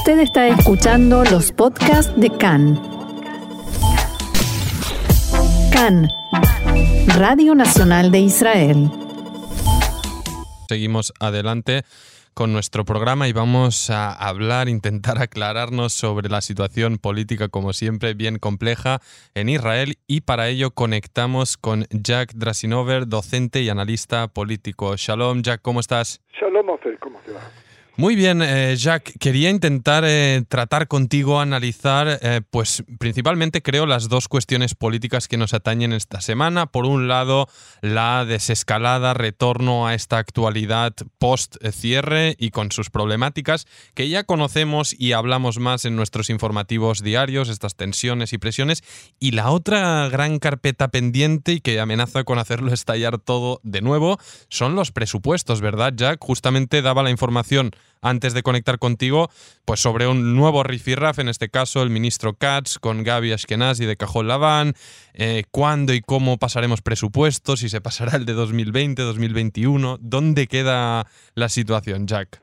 Usted está escuchando los podcasts de CAN. CAN, Radio Nacional de Israel. Seguimos adelante con nuestro programa y vamos a hablar, intentar aclararnos sobre la situación política, como siempre, bien compleja en Israel y para ello conectamos con Jack Drasinover, docente y analista político. Shalom, Jack, ¿cómo estás? Shalom, Ofer, ¿cómo te va? Muy bien, eh, Jack, quería intentar eh, tratar contigo, analizar, eh, pues principalmente creo las dos cuestiones políticas que nos atañen esta semana. Por un lado, la desescalada, retorno a esta actualidad post-cierre y con sus problemáticas que ya conocemos y hablamos más en nuestros informativos diarios, estas tensiones y presiones. Y la otra gran carpeta pendiente y que amenaza con hacerlo estallar todo de nuevo son los presupuestos, ¿verdad, Jack? Justamente daba la información antes de conectar contigo, pues sobre un nuevo rifirraf, en este caso el ministro Katz con Gaby Ashkenazi de Cajón Laván, eh, cuándo y cómo pasaremos presupuestos, si se pasará el de 2020, 2021, ¿dónde queda la situación, Jack?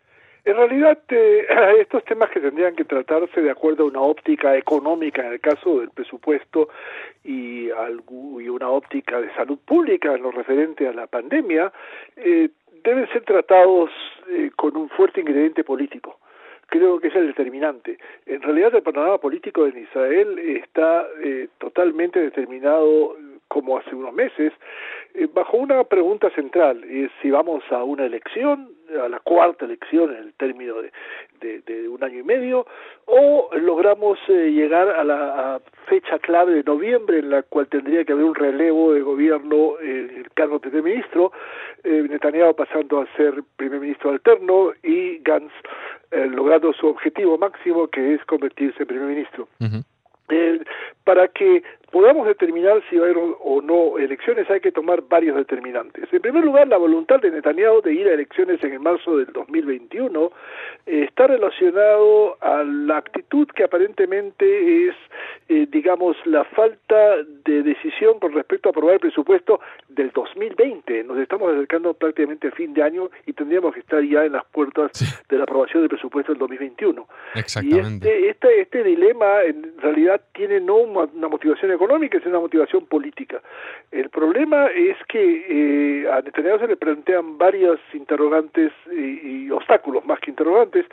En realidad, eh, estos temas que tendrían que tratarse de acuerdo a una óptica económica en el caso del presupuesto y, una óptica de salud pública en lo referente a la pandemia, eh, deben ser tratados eh, con un fuerte ingrediente político. Creo que es el determinante. En realidad el panorama político en Israel está eh, totalmente determinado como hace unos meses, eh, bajo una pregunta central, es si vamos a una elección, a la cuarta elección en el término de, de, un año y medio, o logramos eh, llegar a la fecha clave de noviembre en la cual tendría que haber un relevo de gobierno en el cargo de primer ministro, eh, Netanyahu pasando a ser primer ministro alterno y Gantz logrando su objetivo máximo que es convertirse en primer ministro. para que podamos determinar si va a haber o no elecciones, hay que tomar varios determinantes. En primer lugar, la voluntad de Netanyahu de ir a elecciones en el marzo del 2021 eh, está relacionado a la actitud que aparentemente es, eh, digamos, la falta de decisión con respecto a aprobar el presupuesto del 2020. Nos estamos acercando prácticamente al fin de año y tendríamos que estar ya en las puertas de la aprobación del presupuesto del 2021. Exactamente. Y este, este, este dilema en realidad tiene no una motivación económica, es una motivación política. El problema es que eh, a Netanyahu se le plantean varios interrogantes y, obstáculos, más que interrogantes,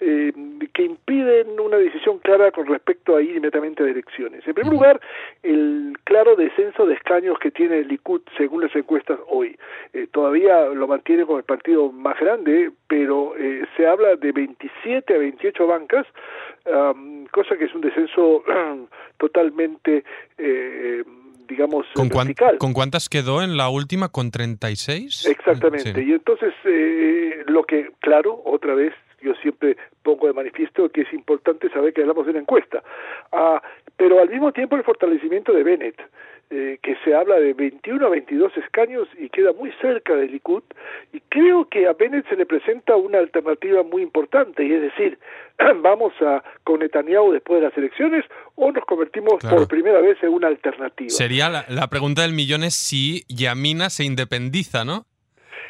eh, que impiden una decisión clara con respecto a ir inmediatamente a elecciones. En primer lugar, el claro descenso de escaños que tiene el Likud según las encuestas hoy. Eh, todavía lo mantiene como el partido más grande, pero eh, se habla de 27 a 28 bancas, cosa que es un descenso totalmente eh, digamos, ¿Con, ¿Con cuántas quedó en la última? ¿Con 36? Exactamente. Y entonces, eh, lo que, claro, otra vez, yo siempre pongo de manifiesto que es importante saber que hablamos de una encuesta. Ah, pero al mismo tiempo el fortalecimiento de Bennett. Eh, que se habla de 21 a 22 escaños y queda muy cerca del Likud, y creo que a Bennett se le presenta una alternativa muy importante, y es decir, vamos a con Netanyahu después de las elecciones o nos convertimos por primera vez en una alternativa. Sería la, la pregunta del millón es si Yamina se independiza, ¿no?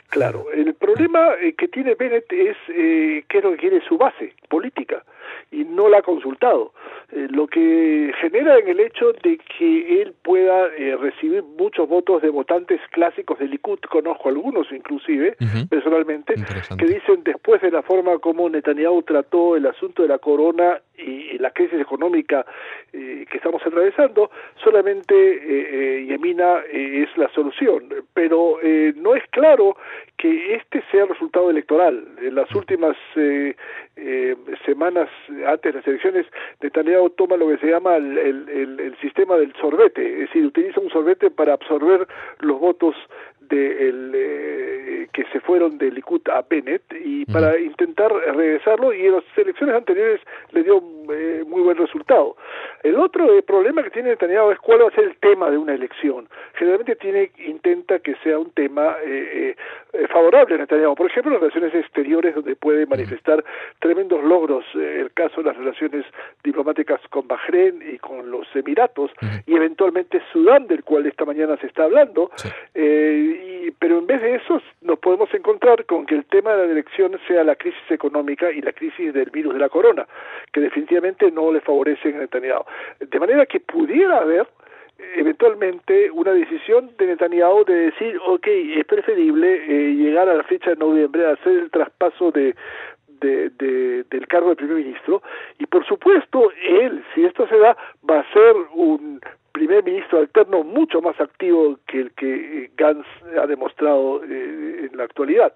Claro, el problema eh, que tiene Bennett es eh, que es lo que quiere su base política y no la ha consultado, eh, lo que genera en el hecho de que él pueda eh, recibir muchos votos de votantes clásicos de Likud, conozco algunos inclusive personalmente, que dicen después de la forma como Netanyahu trató el asunto de la corona y la crisis económica eh, que estamos atravesando, solamente eh, Yemina es la solución, pero no es claro que este sea el resultado electoral. En las últimas semanas antes de las elecciones, Netanyahu toma lo que se llama el, el, sistema del sorbete, es decir, utiliza un sorbete para absorber los votos de el, eh, que se fueron de Likud a Bennett y para intentar regresarlo y en las elecciones anteriores le dio eh, muy buen resultado. El otro eh, problema que tiene Netanyahu es cuál va a ser el tema de una elección. Generalmente tiene intenta que sea un tema eh, eh, favorable a Netanyahu. Por ejemplo, las relaciones exteriores, donde puede manifestar tremendos logros. el caso de las relaciones diplomáticas con Bahrein y con los Emiratos, y eventualmente Sudán, del cual esta mañana se está hablando. Y, pero en vez de eso, nos podemos encontrar con que el tema de la elección sea la crisis económica y la crisis del virus de la corona, que definitivamente no le favorecen a Netanyahu. De manera que pudiera haber eventualmente una decisión de Netanyahu de decir, ok, es preferible eh, llegar a la fecha de noviembre hacer el traspaso de, de, del cargo de primer ministro y por supuesto él, si esto se da, va a ser un primer ministro alterno mucho más activo que el que eh, Gantz ha demostrado eh, en la actualidad.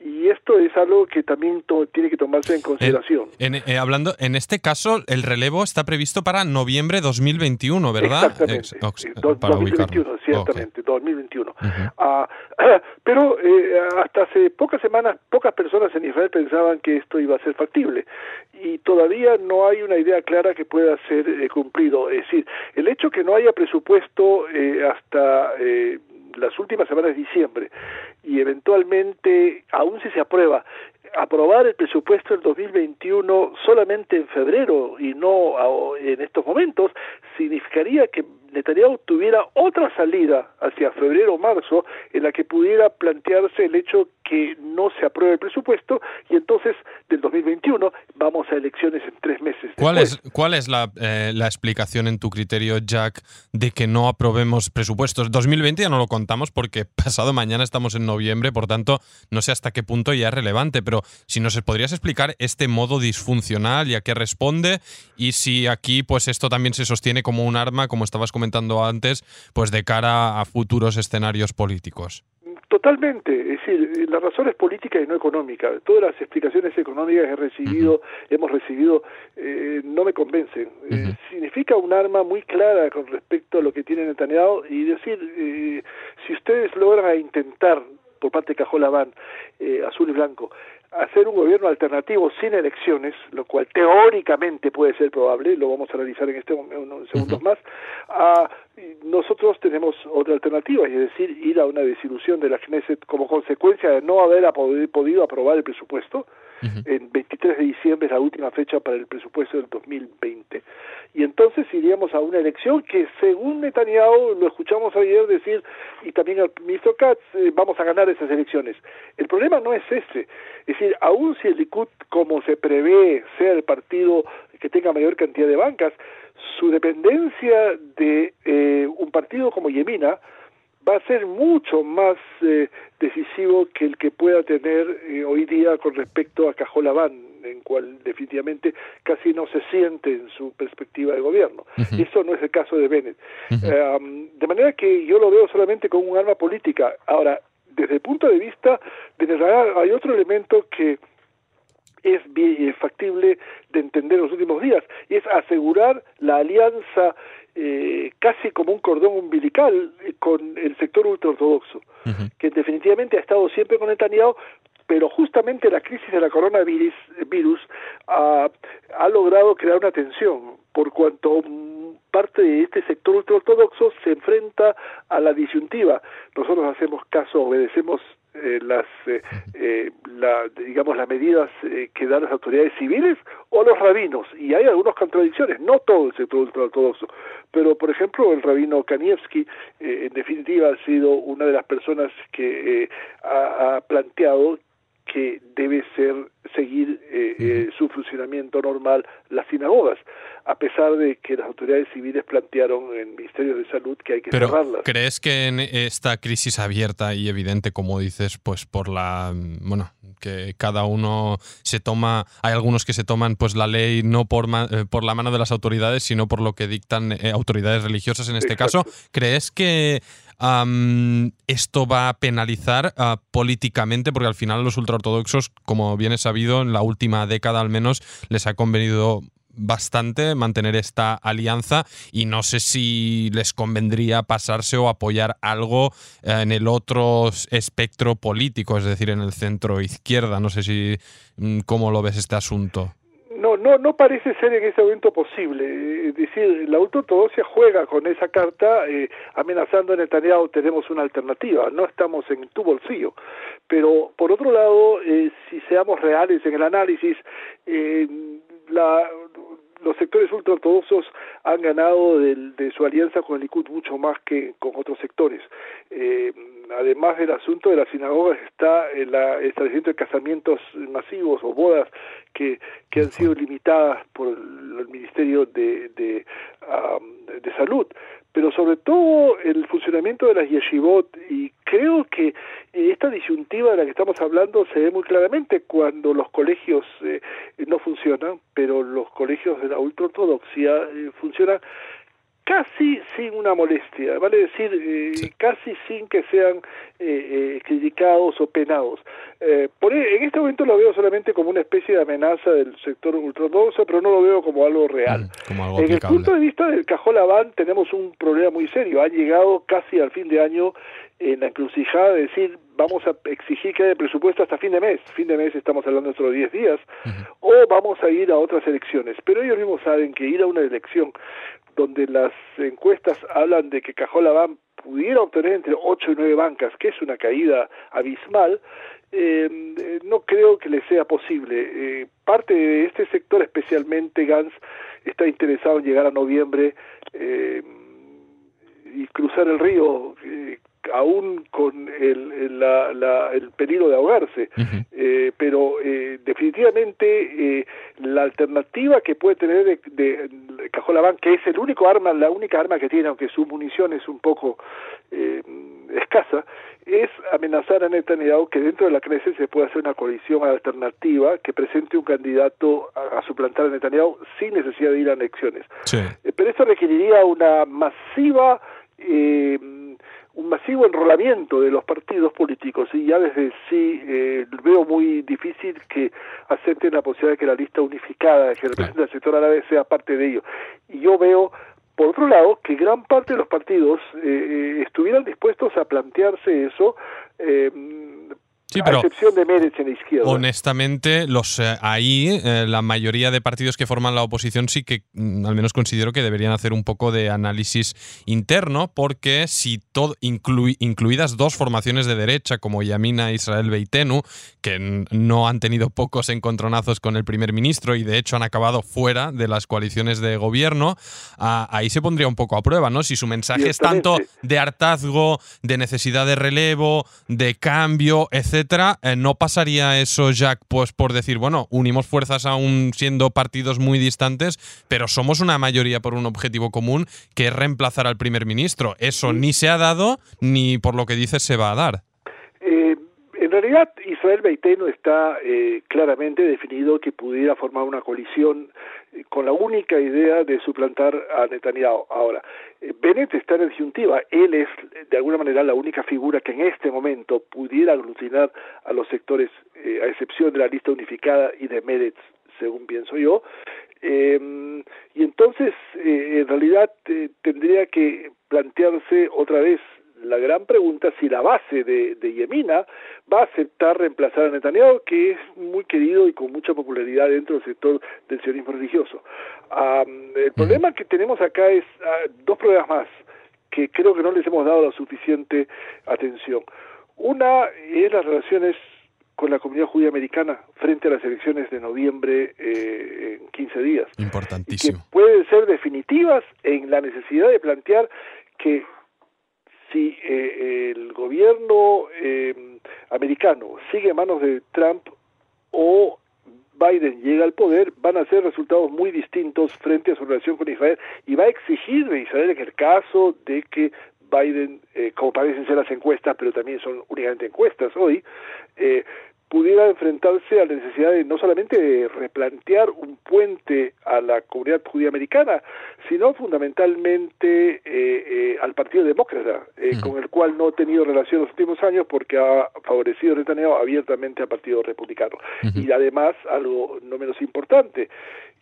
Y esto es algo que también tiene que tomarse en consideración. En, eh, hablando, en este caso, el relevo está previsto para noviembre 2021, ¿verdad? Exactamente. 2021, ciertamente, 2021. Ah, pero hasta hace pocas semanas, pocas personas en Israel pensaban que esto iba a ser factible. Y todavía no hay una idea clara que pueda ser cumplido. Es decir, el hecho que no hay haya presupuesto eh, hasta eh, las últimas semanas de diciembre y eventualmente, aún si se aprueba, aprobar el presupuesto del 2021 solamente en febrero y no en estos momentos, significaría que Netanyahu tuviera otra salida hacia febrero o marzo en la que pudiera plantearse el hecho que no se apruebe el presupuesto y entonces del 2021 vamos a elecciones en tres meses. ¿Cuál es, la, eh, la, explicación en tu criterio, Jack, de que no aprobemos presupuestos? 2020 ya no lo contamos porque pasado mañana estamos en noviembre, por tanto no sé hasta qué punto ya es relevante, pero si nos podrías explicar este modo disfuncional y a qué responde y si aquí pues esto también se sostiene como un arma, como estabas comentando antes, pues de cara a futuros escenarios políticos. Totalmente, es decir, la razón es política y no económica. Todas las explicaciones económicas que he recibido, hemos recibido, eh, no me convencen. Eh, significa un arma muy clara con respecto a lo que tiene Netanyahu y decir, eh, si ustedes logran intentar por parte de Cajolabán, azul y blanco, hacer un gobierno alternativo sin elecciones, lo cual teóricamente puede ser probable, lo vamos a analizar en este unos segundos más, a, nosotros tenemos otra alternativa, es decir, ir a una desilusión de la Knesset como consecuencia de no haber podido aprobar el presupuesto, en 23 de diciembre es la última fecha para el presupuesto del 2020. Y entonces iríamos a una elección que, según Netanyahu, lo escuchamos ayer decir, y también al ministro Katz, eh, vamos a ganar esas elecciones. El problema no es ese. Es decir, aun si el Likud, como se prevé, sea el partido que tenga mayor cantidad de bancas, su dependencia de eh, un partido como Yemina, va a ser mucho más eh, decisivo que el que pueda tener eh, hoy día con respecto a Cajolabán, en cual definitivamente casi no se siente en su perspectiva de gobierno. Eso no es el caso de Bennett. de manera que yo lo veo solamente como un arma política. Ahora, desde el punto de vista de Israel hay otro elemento que es factible de entender en los últimos días, y es asegurar la alianza eh, casi como un cordón umbilical eh, con el sector ultraortodoxo, que definitivamente ha estado siempre con Netanyahu, pero justamente la crisis de la coronavirus virus, ha, ha logrado crear una tensión, por cuanto parte de este sector ultraortodoxo se enfrenta a la disyuntiva. Nosotros hacemos caso, obedecemos eh, las eh, eh, la, digamos las medidas que dan las autoridades civiles o los rabinos. Y hay algunas contradicciones no todo el sector ultraortodoxo pero por ejemplo el rabino Kanievski en definitiva ha sido una de las personas que ha, ha planteado que debe ser seguir eh, eh, su funcionamiento normal las sinagogas, a pesar de que las autoridades civiles plantearon en ministerios de salud que hay que Pero, cerrarlas. ¿Crees que en esta crisis abierta y evidente, como dices, pues por la bueno que cada uno se toma, hay algunos que se toman pues la ley no por, eh, por la mano de las autoridades, sino por lo que dictan autoridades religiosas en este caso, ¿crees que esto va a penalizar ah, políticamente, porque al final los ultraortodoxos, como bien es sabido, en la última década al menos, les ha convenido bastante mantener esta alianza y no sé si les convendría pasarse o apoyar algo en el otro espectro político, es decir, en el centro izquierda. No sé si mm, cómo lo ves este asunto. No, no, parece ser en ese momento posible. Es decir, la ultraortodoxia juega con esa carta eh, amenazando a Netanyahu, tenemos una alternativa, no estamos en tu bolsillo. Pero, por otro lado, eh, si seamos reales en el análisis, eh, la, los sectores ultraortodoxos han ganado de su alianza con el Likud mucho más que con otros sectores. Eh, además del asunto de las sinagogas está el, establecimiento de casamientos masivos o bodas que, que han sido limitadas por el, Ministerio de, de, de Salud. Pero sobre todo el funcionamiento de las yeshivot y creo que esta disyuntiva de la que estamos hablando se ve muy claramente cuando los colegios eh, no funcionan, pero los colegios de la ultraortodoxia eh, funcionan casi sin una molestia, vale decir, eh, casi sin que sean eh, eh, criticados o penados. por, e, en este momento lo veo solamente como una especie de amenaza del sector ultraortodoxo, pero no lo veo como algo real. Mm, en el punto de vista del Cajolabán tenemos un problema muy serio. Ha llegado casi al fin de año en la encrucijada de decir vamos a exigir que haya presupuesto hasta fin de mes, fin de mes estamos hablando de otros 10 días, o vamos a ir a otras elecciones. Pero ellos mismos saben que ir a una elección donde las encuestas hablan de que Cajolabán pudiera obtener entre 8 y 9 bancas, que es una caída abismal, eh, no creo que le sea posible. Eh, parte de este sector, especialmente Gans, está interesado en llegar a noviembre eh, y cruzar el río aún con el, el, peligro de ahogarse, eh, pero eh, definitivamente eh, la alternativa que puede tener de, de, que es el único arma, la única arma que tiene, aunque su munición es un poco escasa, es amenazar a Netanyahu que dentro de la Knesset se pueda hacer una coalición alternativa que presente un candidato a, suplantar a Netanyahu sin necesidad de ir a elecciones. pero esto requeriría una masiva eh, un masivo enrolamiento de los partidos políticos y ya desde sí eh, veo muy difícil que acepten la posibilidad de que la lista unificada que representa el sector árabe sea parte de ello. Y yo veo, por otro lado, que gran parte de los partidos eh, eh estuvieran dispuestos a plantearse eso eh, Sí, pero excepción de Meretz en la izquierda. Honestamente, los eh, ahí eh, la mayoría de partidos que forman la oposición sí que mm, al menos considero que deberían hacer un poco de análisis interno, porque si todo incluidas dos formaciones de derecha como Yamina Israel Beitenu, que no han tenido pocos encontronazos con el primer ministro y de hecho han acabado fuera de las coaliciones de gobierno, ahí se pondría un poco a prueba, ¿no? Si su mensaje es tanto de hartazgo, de necesidad de relevo, de cambio, etc eh, ¿no pasaría eso, Jack, pues por decir, bueno, unimos fuerzas aún siendo partidos muy distantes, pero somos una mayoría por un objetivo común que es reemplazar al primer ministro? Eso ni se ha dado, ni por lo que dices se va a dar. Eh, realidad, Israel Beiteno está eh, claramente definido que pudiera formar una coalición con la única idea de suplantar a Netanyahu. Ahora, eh, Bennett está en disyuntiva. Él es, de alguna manera, la única figura que en este momento pudiera aglutinar a los sectores, eh, a excepción de la lista unificada y de Meretz, según pienso yo. Em, y entonces, eh, en realidad, tendría que plantearse otra vez la gran pregunta si la base de, de, Yemina va a aceptar reemplazar a Netanyahu, que es muy querido y con mucha popularidad dentro del sector del sionismo religioso. el problema que tenemos acá es ah, dos problemas más que creo que no les hemos dado la suficiente atención. Una es las relaciones con la comunidad judía americana frente a las elecciones de noviembre eh, en 15 días. Importantísimo. que pueden ser definitivas en la necesidad de plantear que si eh, el gobierno eh, americano sigue en manos de Trump o Biden llega al poder, van a ser resultados muy distintos frente a su relación con Israel y va a exigir de Israel en el caso de que Biden, eh, como parecen ser las encuestas, pero también son únicamente encuestas hoy, pudiera enfrentarse a la necesidad de no solamente replantear un puente a la comunidad judía americana, sino fundamentalmente eh, eh, al Partido Demócrata, eh, con el cual no he tenido relación en los últimos años porque ha favorecido Netanyahu abiertamente al Partido Republicano. Y además, algo no menos importante,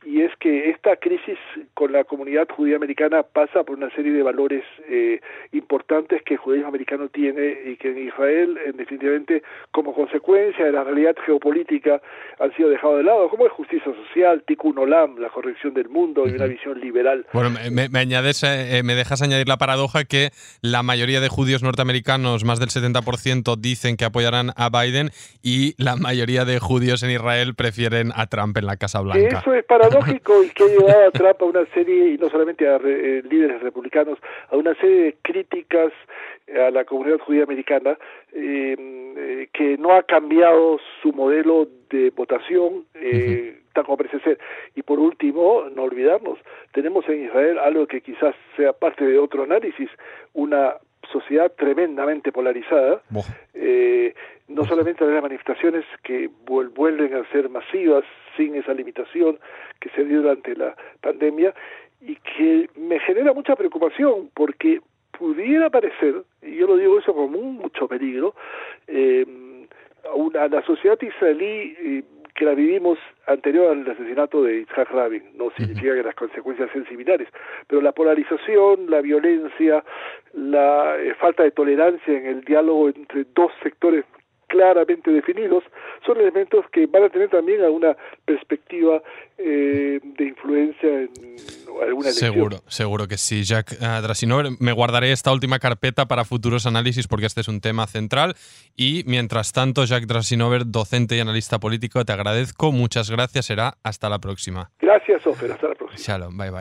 y es que esta crisis con la comunidad judía americana pasa por una serie de valores eh, importantes que el judaísmo americano tiene y que en Israel, en definitivamente, como consecuencia de la realidad geopolítica, han sido dejados de lado, como es justicia social, tikkun olam, la corrección del mundo y una visión liberal. Bueno, me, me añades, eh, eh, me dejas añadir la paradoja que la mayoría de judíos norteamericanos, más del 70%, dicen que apoyarán a Biden y la mayoría de judíos en Israel prefieren a Trump en la Casa Blanca. Eso es para lógico y que ha llevado a Trump a una serie, y no solamente a eh, líderes republicanos, a una serie de críticas a la comunidad judía americana em, eh, que no ha cambiado su modelo de votación eh, tal como parece ser. Y por último, no olvidarnos, tenemos en Israel algo que quizás sea parte de otro análisis, una sociedad tremendamente polarizada, eh, no solamente las manifestaciones que vuelven a ser masivas sin esa limitación que se dio durante la pandemia y que me genera mucha preocupación porque pudiera parecer, y yo lo digo eso como un mucho peligro, eh, una, la sociedad israelí eh, que la vivimos anterior al asesinato de Yitzhak Rabin. No significa que las consecuencias sean similares, pero la polarización, la violencia, la eh, falta de tolerancia en el diálogo entre dos sectores claramente definidos, son elementos que van a tener también alguna perspectiva eh, de influencia en alguna elección. Seguro, seguro que sí. Jack uh, Drasinover, me guardaré esta última carpeta para futuros análisis porque este es un tema central. Y mientras tanto, Jack Drasinover, docente y analista político, te agradezco. Muchas gracias. Será hasta la próxima. Gracias, Ofer. Hasta la próxima. Shalom. Bye bye.